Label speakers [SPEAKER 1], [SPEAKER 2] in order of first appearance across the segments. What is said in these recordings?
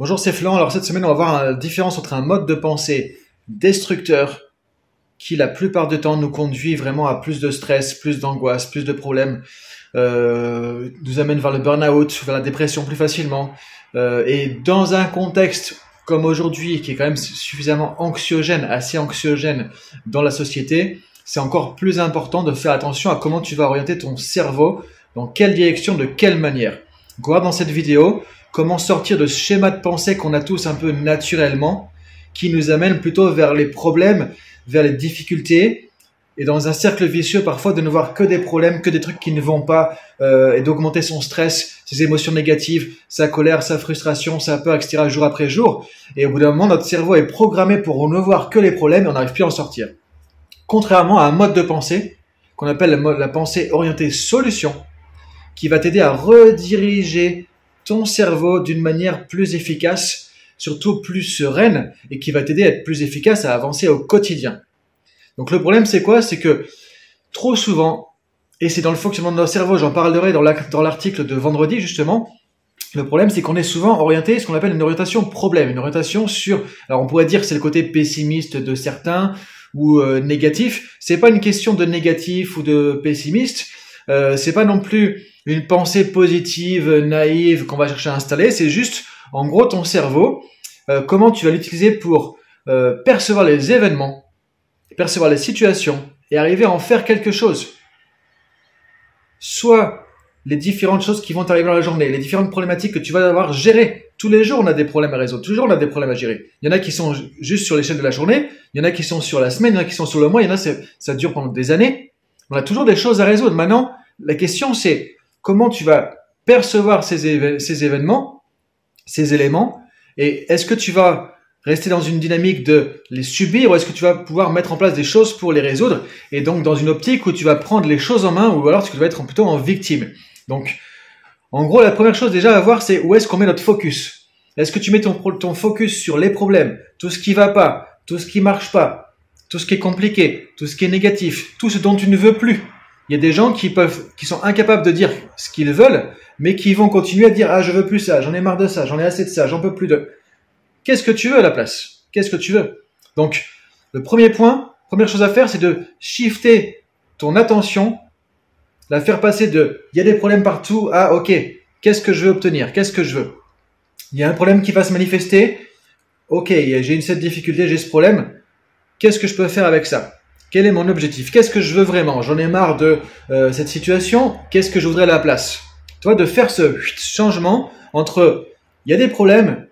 [SPEAKER 1] Bonjour, c'est Flan. Alors cette semaine, on va voir la différence entre un mode de pensée destructeur qui la plupart du temps nous conduit vraiment à plus de stress, plus d'angoisse, plus de problèmes, euh, nous amène vers le burn-out, vers la dépression plus facilement. Euh, et dans un contexte comme aujourd'hui, qui est quand même suffisamment anxiogène, assez anxiogène dans la société, c'est encore plus important de faire attention à comment tu vas orienter ton cerveau, dans quelle direction, de quelle manière. Donc, dans cette vidéo comment sortir de ce schéma de pensée qu'on a tous un peu naturellement, qui nous amène plutôt vers les problèmes, vers les difficultés, et dans un cercle vicieux parfois de ne voir que des problèmes, que des trucs qui ne vont pas, euh, et d'augmenter son stress, ses émotions négatives, sa colère, sa frustration, sa peur, etc. jour après jour. Et au bout d'un moment, notre cerveau est programmé pour ne voir que les problèmes et on n'arrive plus à en sortir. Contrairement à un mode de pensée qu'on appelle la pensée orientée solution, qui va t'aider à rediriger ton cerveau d'une manière plus efficace, surtout plus sereine, et qui va t'aider à être plus efficace à avancer au quotidien. Donc le problème c'est quoi? C'est que trop souvent, et c'est dans le fonctionnement de notre cerveau, j'en parlerai dans l'article de vendredi justement, le problème, c'est qu'on est souvent orienté, ce qu'on appelle une orientation problème, une orientation sur, alors on pourrait dire c'est le côté pessimiste de certains ou euh, négatif. C'est pas une question de négatif ou de pessimiste. Euh, c'est pas non plus une pensée positive, naïve qu'on va chercher à installer. C'est juste, en gros, ton cerveau, euh, comment tu vas l'utiliser pour euh, percevoir les événements, percevoir les situations et arriver à en faire quelque chose. Soit les différentes choses qui vont t'arriver dans la journée, les différentes problématiques que tu vas avoir gérées. Tous les jours, on a des problèmes à résoudre. Tous les jours, on a des problèmes à gérer. Il y en a qui sont juste sur l'échelle de la journée. Il y en a qui sont sur la semaine. Il y en a qui sont sur le mois. Il y en a, ça dure pendant des années. On a toujours des choses à résoudre. Maintenant, la question, c'est comment tu vas percevoir ces, événements, ces éléments, et est-ce que tu vas rester dans une dynamique de les subir ou est-ce que tu vas pouvoir mettre en place des choses pour les résoudre et donc dans une optique où tu vas prendre les choses en main ou alors tu vas être plutôt en victime. Donc en gros la première chose déjà à voir c'est où est-ce qu'on met notre focus. Est-ce que tu mets ton, ton focus sur les problèmes, tout ce qui va pas, tout ce qui marche pas, tout ce qui est compliqué, tout ce qui est négatif, tout ce dont tu ne veux plus? Il y a des gens qui peuvent, qui sont incapables de dire ce qu'ils veulent, mais qui vont continuer à dire ah je veux plus ça, j'en ai marre de ça, j'en ai assez de ça, j'en peux plus de. Qu'est-ce que tu veux à la place? Qu'est-ce que tu veux? Donc le premier point, première chose à faire, c'est de shifter ton attention, la faire passer de il y a des problèmes partout à ok qu'est-ce que je veux obtenir, qu'est-ce que je veux? Il y a un problème qui va se manifester, ok j'ai une cette difficulté, j'ai ce problème, qu'est-ce que je peux faire avec ça? Quel est mon objectif? Qu'est-ce que je veux vraiment? J'en ai marre de euh, cette situation. Qu'est-ce que je voudrais à la place? Toi, de faire ce changement entre il y a des problèmes,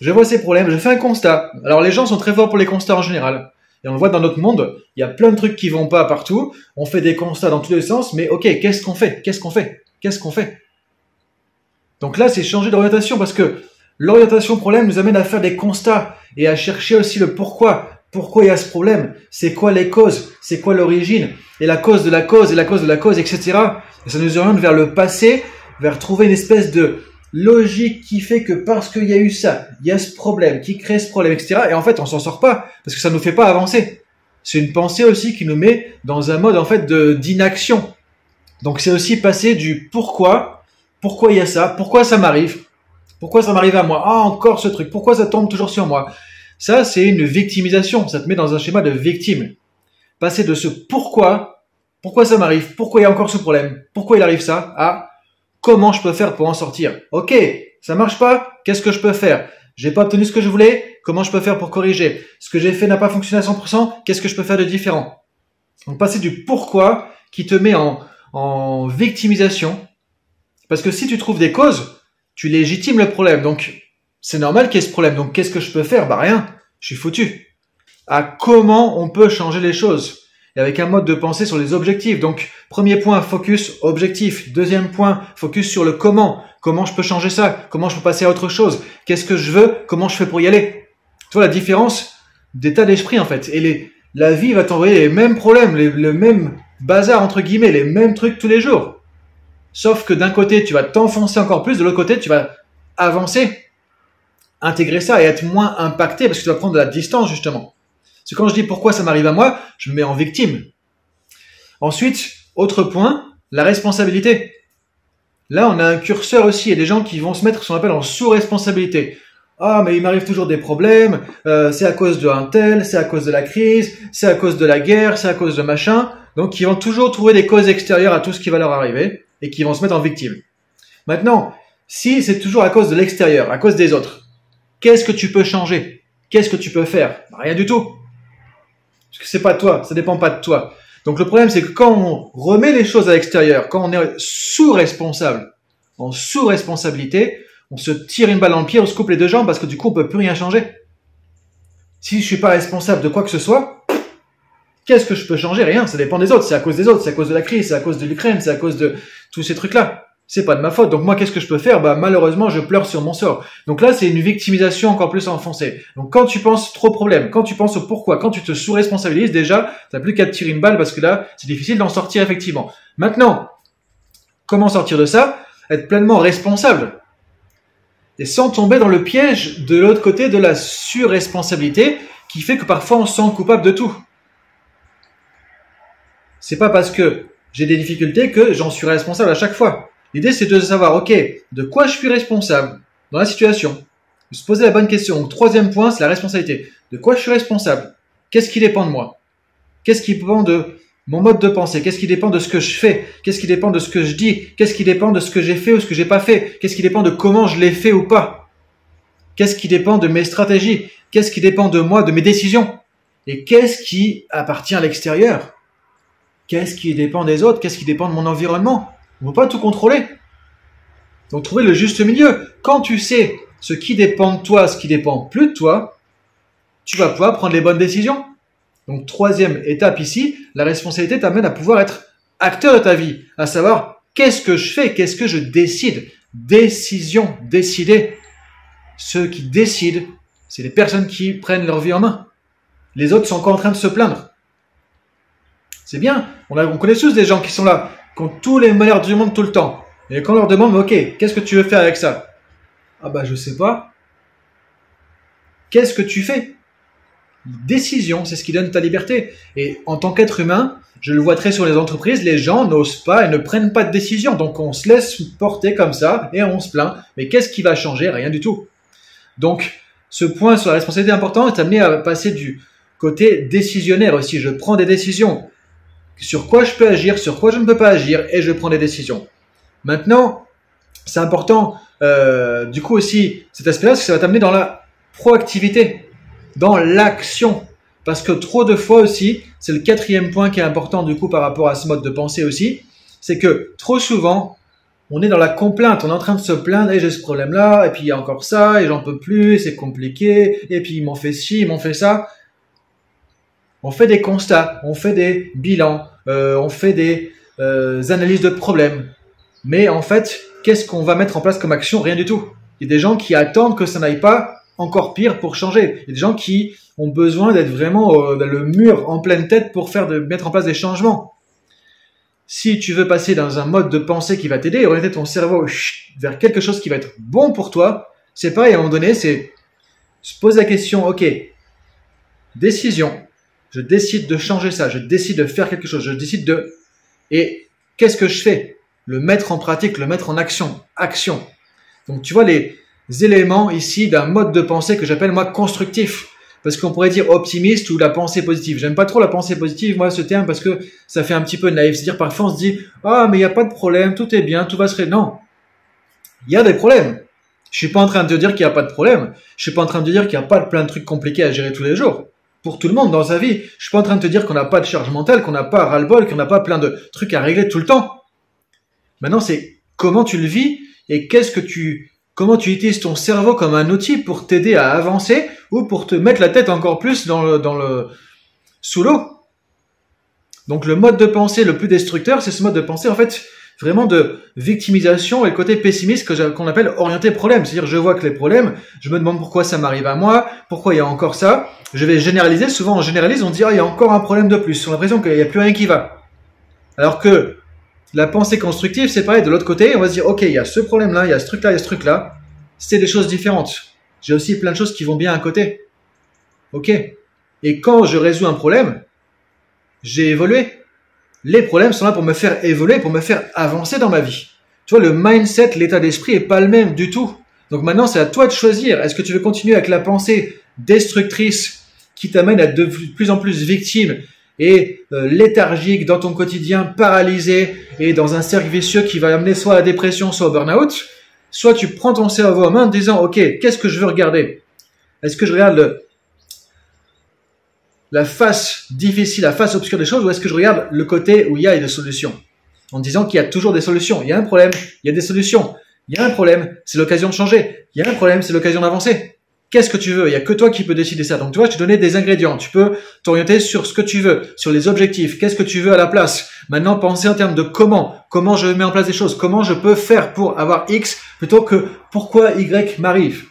[SPEAKER 1] je vois ces problèmes, je fais un constat. Alors les gens sont très forts pour les constats en général. Et on le voit dans notre monde, il y a plein de trucs qui vont pas partout. On fait des constats dans tous les sens, mais ok, qu'est-ce qu'on fait? Qu'est-ce qu'on fait? Qu'est-ce qu'on fait? Donc là, c'est changer d'orientation parce que l'orientation problème nous amène à faire des constats et à chercher aussi le pourquoi pourquoi il y a ce problème, c'est quoi les causes, c'est quoi l'origine, et la cause de la cause, et la cause de la cause, etc. Et ça nous oriente vers le passé, vers trouver une espèce de logique qui fait que parce qu'il y a eu ça, il y a ce problème, qui crée ce problème, etc. Et en fait, on s'en sort pas, parce que ça nous fait pas avancer. C'est une pensée aussi qui nous met dans un mode, en fait, d'inaction. Donc c'est aussi passer du pourquoi, pourquoi il y a ça, pourquoi ça m'arrive, pourquoi ça m'arrive à moi, ah encore ce truc, pourquoi ça tombe toujours sur moi, ça, c'est une victimisation. Ça te met dans un schéma de victime. Passer de ce pourquoi, pourquoi ça m'arrive, pourquoi il y a encore ce problème, pourquoi il arrive ça, à comment je peux faire pour en sortir. Ok, ça marche pas, qu'est-ce que je peux faire? J'ai pas obtenu ce que je voulais, comment je peux faire pour corriger? Ce que j'ai fait n'a pas fonctionné à 100%, qu'est-ce que je peux faire de différent? Donc passer du pourquoi qui te met en, en victimisation. Parce que si tu trouves des causes, tu légitimes le problème. Donc c'est normal qu'il y ait ce problème. Donc, qu'est-ce que je peux faire? Bah rien. Je suis foutu. À comment on peut changer les choses? Et avec un mode de pensée sur les objectifs. Donc, premier point, focus objectif. Deuxième point, focus sur le comment. Comment je peux changer ça? Comment je peux passer à autre chose? Qu'est-ce que je veux? Comment je fais pour y aller? Tu vois la différence d'état d'esprit en fait. Et la vie va t'envoyer les mêmes problèmes, le même bazar entre guillemets, les mêmes trucs tous les jours. Sauf que d'un côté, tu vas t'enfoncer encore plus, de l'autre côté, tu vas avancer intégrer ça et être moins impacté parce que tu vas prendre de la distance justement. C'est quand je dis pourquoi ça m'arrive à moi, je me mets en victime. Ensuite, autre point, la responsabilité. Là, on a un curseur aussi. A des gens qui vont se mettre ce qu'on appelle en sous-responsabilité. Ah, mais il m'arrive toujours des problèmes, euh, c'est à cause de un tel, c'est à cause de la crise, c'est à cause de la guerre, c'est à cause de machin. Donc, ils vont toujours trouver des causes extérieures à tout ce qui va leur arriver et qui vont se mettre en victime. Maintenant, si c'est toujours à cause de l'extérieur, à cause des autres, qu'est-ce que tu peux changer? Qu'est-ce que tu peux faire? Bah, Rien du tout. Parce que c'est pas toi, ça dépend pas de toi. Donc le problème, c'est que quand on remet les choses à l'extérieur, quand on est sous-responsable, en sous-responsabilité, on se tire une balle dans le pied, on se coupe les deux jambes parce que du coup, on peut plus rien changer. Si je suis pas responsable de quoi que ce soit, qu'est-ce que je peux changer? Rien, ça dépend des autres. C'est à cause des autres, c'est à cause de la crise, c'est à cause de l'Ukraine, c'est à cause de tous ces trucs-là. C'est pas de ma faute. Donc moi, qu'est-ce que je peux faire? Bah malheureusement, je pleure sur mon sort. Donc là, c'est une victimisation encore plus enfoncée. Donc quand tu penses trop problème, quand tu penses au pourquoi, quand tu te sous-responsabilises, déjà, t'as plus qu'à te tirer une balle parce que là, c'est difficile d'en sortir effectivement. Maintenant, comment sortir de ça? Être pleinement responsable et sans tomber dans le piège de l'autre côté de la surresponsabilité qui fait que parfois on se sent coupable de tout. C'est pas parce que j'ai des difficultés que j'en suis responsable à chaque fois. L'idée c'est de savoir, ok, de quoi je suis responsable dans la situation. Se poser la bonne question. Donc, troisième point, c'est la responsabilité. De quoi je suis responsable Qu'est-ce qui dépend de moi Qu'est-ce qui dépend de mon mode de pensée, qu'est-ce qui dépend de ce que je fais, qu'est-ce qui dépend de ce que je dis, qu'est-ce qui dépend de ce que j'ai fait ou ce que j'ai pas fait, qu'est-ce qui dépend de comment je l'ai fait ou pas, qu'est-ce qui dépend de mes stratégies, qu'est-ce qui dépend de moi, de mes décisions, et qu'est-ce qui appartient à l'extérieur, qu'est-ce qui dépend des autres, qu'est-ce qui dépend de mon environnement. On ne peut pas tout contrôler. Donc trouver le juste milieu. Quand tu sais ce qui dépend de toi, ce qui dépend plus de toi, tu vas pouvoir prendre les bonnes décisions. Donc troisième étape ici, la responsabilité t'amène à pouvoir être acteur de ta vie, à savoir qu'est-ce que je fais, qu'est-ce que je décide. Décision, décider. Ceux qui décident, c'est les personnes qui prennent leur vie en main. Les autres sont encore en train de se plaindre. C'est bien, on, on connaît tous des gens qui sont là, qui ont tous les malheurs du monde tout le temps. Et quand on leur demande, ok, qu'est-ce que tu veux faire avec ça? Ah bah je sais pas. Qu'est-ce que tu fais? Décision, c'est ce qui donne ta liberté. Et en tant qu'être humain, je le vois très sur les entreprises, les gens n'osent pas et ne prennent pas de décision. Donc on se laisse porter comme ça et on se plaint. Mais qu'est-ce qui va changer? Rien du tout. Donc ce point sur la responsabilité important est amené à passer du côté décisionnaire aussi. Je prends des décisions. Sur quoi je peux agir, sur quoi je ne peux pas agir et je prends des décisions. Maintenant, c'est important euh, du coup aussi cet aspect-là, parce que ça va t'amener dans la proactivité dans l'action. Parce que trop de fois aussi, c'est le quatrième point qui est important du coup par rapport à ce mode de pensée aussi, c'est que trop souvent, on est dans la complainte, on est en train de se plaindre, et j'ai ce problème-là, et puis il y a encore ça, et j'en peux plus, et c'est compliqué, et puis ils m'ont fait ci, ils m'ont fait ça. On fait des constats, on fait des bilans, euh, on fait des euh, analyses de problèmes. Mais en fait, qu'est-ce qu'on va mettre en place comme action? Rien du tout. Il y a des gens qui attendent que ça n'aille pas encore pire pour changer. Il y a des gens qui ont besoin d'être vraiment euh, dans le mur en pleine tête pour faire de, mettre en place des changements. Si tu veux passer dans un mode de pensée qui va t'aider, orienter ton cerveau vers quelque chose qui va être bon pour toi, c'est pareil, à un moment donné, c'est se poser la question, ok, décision, je décide de changer ça, je décide de faire quelque chose, je décide de... Et qu'est-ce que je fais? Le mettre en pratique, le mettre en action. Action. Donc tu vois, les, éléments ici d'un mode de pensée que j'appelle moi constructif. Parce qu'on pourrait dire optimiste ou la pensée positive. J'aime pas trop la pensée positive, moi, ce terme, parce que ça fait un petit peu naïf. C'est-à-dire, parfois, on se dit, ah, mais il n'y a pas de problème, tout est bien, tout va se régler. Non. Il y a des problèmes. Je suis pas en train de te dire qu'il n'y a pas de problème. Je suis pas en train de te dire qu'il n'y a pas de plein de trucs compliqués à gérer tous les jours. Pour tout le monde dans sa vie. Je suis pas en train de te dire qu'on n'a pas de charge mentale, qu'on n'a pas ras-le-bol, qu'on n'a pas plein de trucs à régler tout le temps. Maintenant, c'est comment tu le vis et qu'est-ce que tu comment tu utilises ton cerveau comme un outil pour t'aider à avancer ou pour te mettre la tête encore plus dans le, dans le, sous l'eau. Donc le mode de pensée le plus destructeur, c'est ce mode de pensée en fait vraiment de victimisation et le côté pessimiste qu'on appelle orienté problème. C'est-à-dire je vois que les problèmes, je me demande pourquoi ça m'arrive à moi, pourquoi il y a encore ça. Je vais généraliser. Souvent on généralise, on dit ah il y a encore un problème de plus. On a l'impression qu'il n'y a plus rien qui va. Alors que la pensée constructive, c'est pareil, de l'autre côté, on va se dire, ok, il y a ce problème-là, il y a ce truc-là, il y a ce truc-là. C'est des choses différentes. J'ai aussi plein de choses qui vont bien à côté. Ok. Et quand je résous un problème, j'ai évolué. Les problèmes sont là pour me faire évoluer, pour me faire avancer dans ma vie. Tu vois, le mindset, l'état d'esprit est pas le même du tout. Donc maintenant, c'est à toi de choisir. Est-ce que tu veux continuer avec la pensée destructrice qui t'amène à de plus en plus victime et euh, léthargique dans ton quotidien, paralysé et dans un cercle vicieux qui va amener soit à la dépression, soit au burn-out, soit tu prends ton cerveau en main en disant, OK, qu'est-ce que je veux regarder? Est-ce que je regarde la face difficile, la face obscure des choses, ou est-ce que je regarde le côté où il y a des solutions En disant qu'il y a toujours des solutions? Il y a un problème, il y a des solutions. Il y a un problème, c'est l'occasion de changer. Il y a un problème, c'est l'occasion d'avancer. Qu'est-ce que tu veux? Il y a que toi qui peux décider ça. Donc tu vois, je te donnais des ingrédients. Tu peux t'orienter sur ce que tu veux, sur les objectifs. Qu'est-ce que tu veux à la place? Maintenant, penser en termes de comment. Comment je mets en place des choses? Comment je peux faire pour avoir X plutôt que pourquoi Y m'arrive?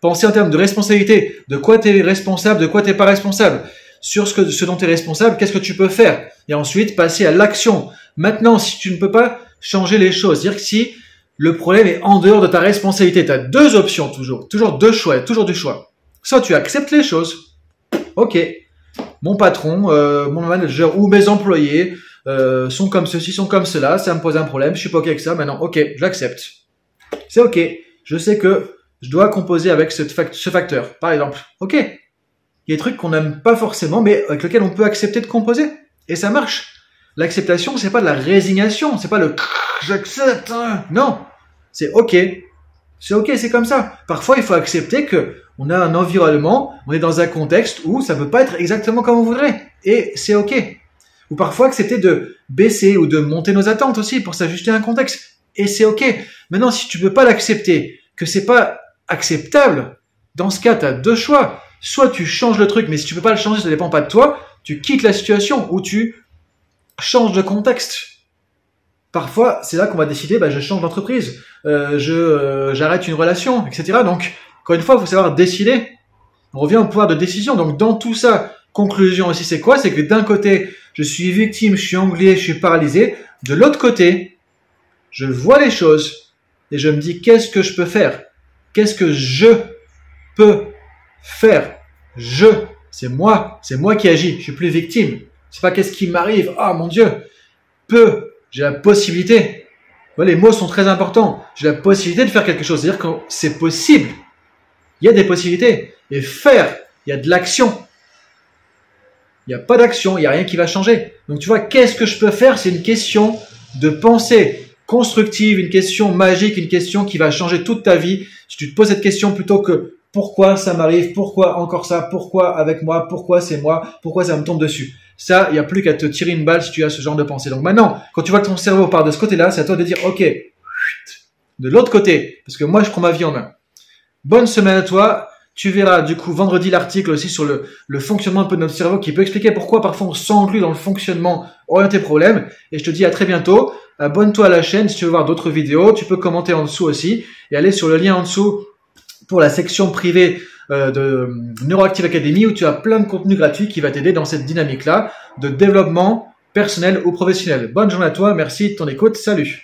[SPEAKER 1] Penser en termes de responsabilité. De quoi tu es responsable, de quoi tu n'es pas responsable? Sur ce, que, ce dont tu es responsable, qu'est-ce que tu peux faire? Et ensuite, passer à l'action. Maintenant, si tu ne peux pas changer les choses, c'est-à-dire que si le problème est en dehors de ta responsabilité. Tu as deux options toujours, toujours deux choix, toujours du choix. Soit tu acceptes les choses, ok, mon patron, euh, mon manager ou mes employés euh, sont comme ceci, sont comme cela, ça me pose un problème, je suis pas ok avec ça, maintenant ok, j'accepte. C'est ok, je sais que je dois composer avec ce facteur, par exemple. Ok, il y a des trucs qu'on n'aime pas forcément, mais avec lesquels on peut accepter de composer, et ça marche. L'acceptation, c'est pas de la résignation, c'est pas le j'accepte. Hein. Non, c'est ok. C'est ok, c'est comme ça. Parfois, il faut accepter que on a un environnement, on est dans un contexte où ça peut pas être exactement comme on voudrait, et c'est ok. Ou parfois accepter de baisser ou de monter nos attentes aussi pour s'ajuster à un contexte, et c'est ok. Maintenant, si tu peux pas l'accepter, que c'est pas acceptable, dans ce cas, tu as deux choix. Soit tu changes le truc, mais si tu peux pas le changer, ça dépend pas de toi, tu quittes la situation ou tu change de contexte. Parfois, c'est là qu'on va décider, bah, je change d'entreprise, euh, euh, j'arrête une relation, etc. Donc, encore une fois, il faut savoir décider. On revient au pouvoir de décision. Donc, dans tout ça, conclusion aussi, c'est quoi? C'est que d'un côté, je suis victime, je suis anglais, je suis paralysé. De l'autre côté, je vois les choses et je me dis, qu'est-ce que je peux faire? Qu'est-ce que je peux faire Je, c'est moi, c'est moi qui agis. Je suis plus victime. C'est pas qu'est-ce qui m'arrive. Ah mon Dieu, peu. J'ai la possibilité. les mots sont très importants. J'ai la possibilité de faire quelque chose. C'est-à-dire que c'est possible. Il y a des possibilités. Et faire, il y a de l'action. Il n'y a pas d'action, il n'y a rien qui va changer. Donc tu vois, qu'est-ce que je peux faire? C'est une question de pensée constructive, une question magique, une question qui va changer toute ta vie. Si tu te poses cette question plutôt que pourquoi ça m'arrive, pourquoi encore ça, pourquoi avec moi, pourquoi c'est moi, pourquoi ça me tombe dessus? Ça, il n'y a plus qu'à te tirer une balle si tu as ce genre de pensée. Donc maintenant, quand tu vois que ton cerveau part de ce côté-là, c'est à toi de dire, OK, de l'autre côté, parce que moi, je prends ma vie en main. Bonne semaine à toi. Tu verras du coup vendredi l'article aussi sur le, fonctionnement un peu de notre cerveau qui peut expliquer pourquoi parfois on s'englue dans le fonctionnement orienté problème. Et je te dis à très bientôt. Abonne-toi à la chaîne si tu veux voir d'autres vidéos. Tu peux commenter en dessous aussi et aller sur le lien en dessous pour la section privée euh, de Neuroactive Academy où tu as plein de contenus gratuits qui va t'aider dans cette dynamique-là de développement personnel ou professionnel. Bonne journée à toi, merci de ton écoute, salut